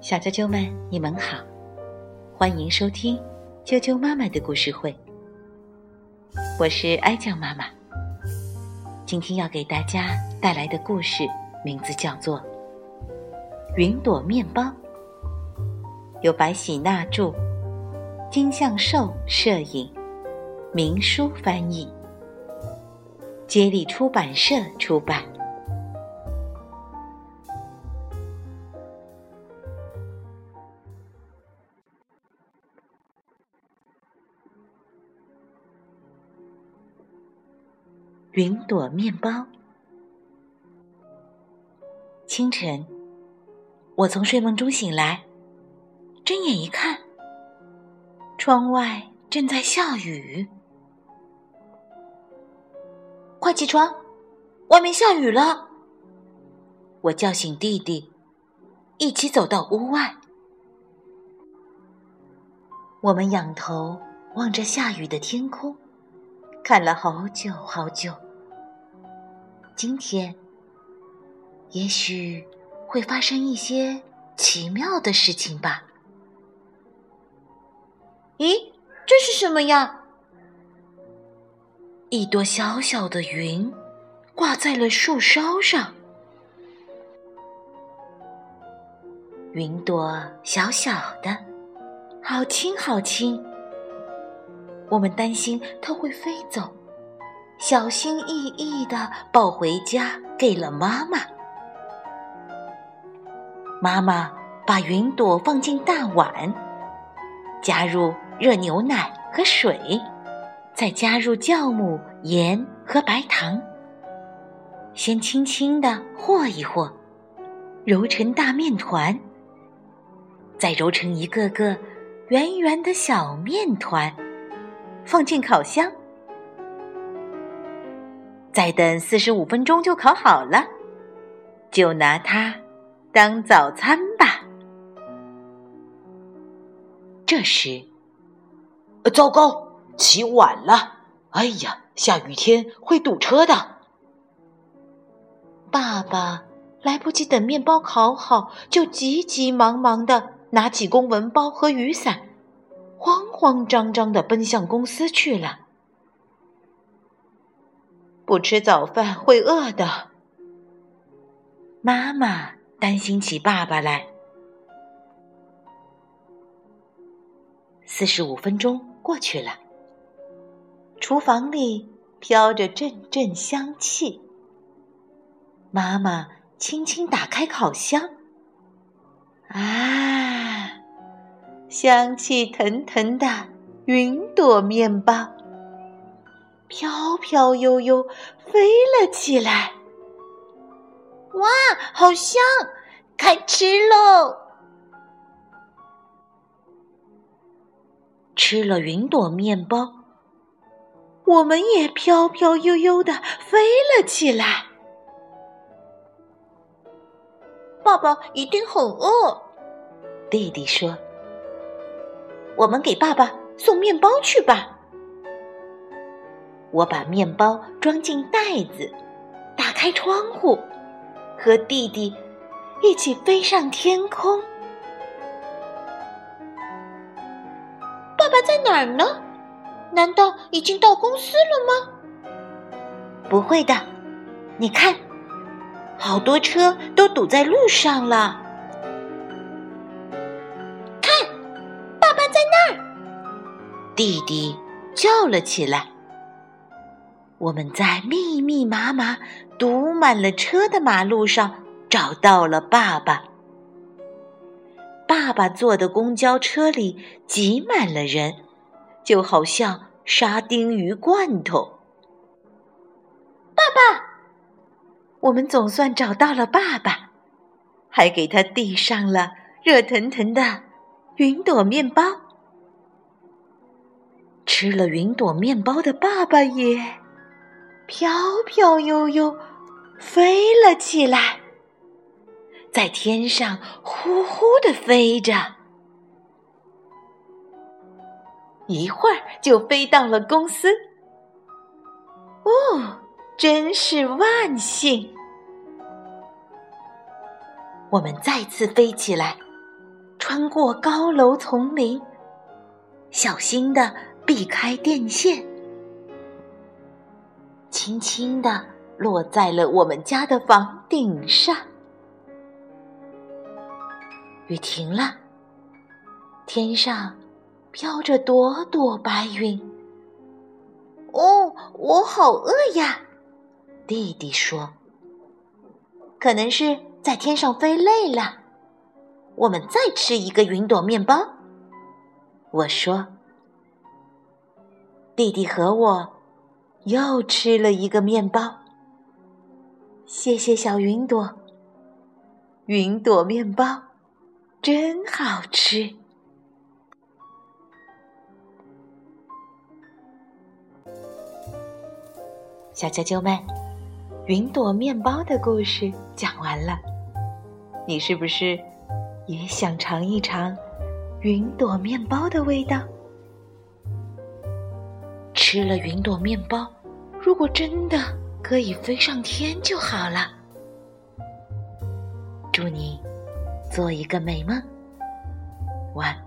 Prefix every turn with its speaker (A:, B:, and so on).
A: 小啾啾们，你们好，欢迎收听啾啾妈妈的故事会。我是哀酱妈妈，今天要给大家带来的故事名字叫做《云朵面包》，由白喜娜著，金向寿摄影，明书翻译，接力出版社出版。云朵面包。清晨，我从睡梦中醒来，睁眼一看，窗外正在下雨。快起床，外面下雨了！我叫醒弟弟，一起走到屋外。我们仰头望着下雨的天空，看了好久好久。今天，也许会发生一些奇妙的事情吧？咦，这是什么呀？一朵小小的云挂在了树梢上。云朵小小的，好轻好轻。我们担心它会飞走。小心翼翼的抱回家，给了妈妈。妈妈把云朵放进大碗，加入热牛奶和水，再加入酵母、盐和白糖，先轻轻的和一和，揉成大面团，再揉成一个个圆圆的小面团，放进烤箱。再等四十五分钟就烤好了，就拿它当早餐吧。这时，
B: 糟糕，起晚了！哎呀，下雨天会堵车的。
A: 爸爸来不及等面包烤好，就急急忙忙的拿起公文包和雨伞，慌慌张张的奔向公司去了。不吃早饭会饿的。妈妈担心起爸爸来。四十五分钟过去了，厨房里飘着阵阵香气。妈妈轻轻打开烤箱，啊，香气腾腾的云朵面包。飘飘悠悠飞了起来，
C: 哇，好香！开吃喽！
A: 吃了云朵面包，我们也飘飘悠悠的飞了起来。
C: 爸爸一定很饿，
A: 弟弟说：“我们给爸爸送面包去吧。”我把面包装进袋子，打开窗户，和弟弟一起飞上天空。
C: 爸爸在哪儿呢？难道已经到公司了吗？
A: 不会的，你看，好多车都堵在路上了。
C: 看，爸爸在那儿！
A: 弟弟叫了起来。我们在密密麻麻、堵满了车的马路上找到了爸爸。爸爸坐的公交车里挤满了人，就好像沙丁鱼罐头。
C: 爸爸，
A: 我们总算找到了爸爸，还给他递上了热腾腾的云朵面包。吃了云朵面包的爸爸也。飘飘悠悠飞了起来，在天上呼呼的飞着，一会儿就飞到了公司。哦，真是万幸！我们再次飞起来，穿过高楼丛林，小心的避开电线，轻轻的落在了我们家的房顶上。雨停了，天上飘着朵朵白云。
C: 哦，我好饿呀！
A: 弟弟说：“可能是在天上飞累了，我们再吃一个云朵面包。”我说：“弟弟和我又吃了一个面包。”谢谢小云朵，云朵面包。真好吃，小啾啾们，云朵面包的故事讲完了。你是不是也想尝一尝云朵面包的味道？吃了云朵面包，如果真的可以飞上天就好了。祝你！做一个美梦，晚安。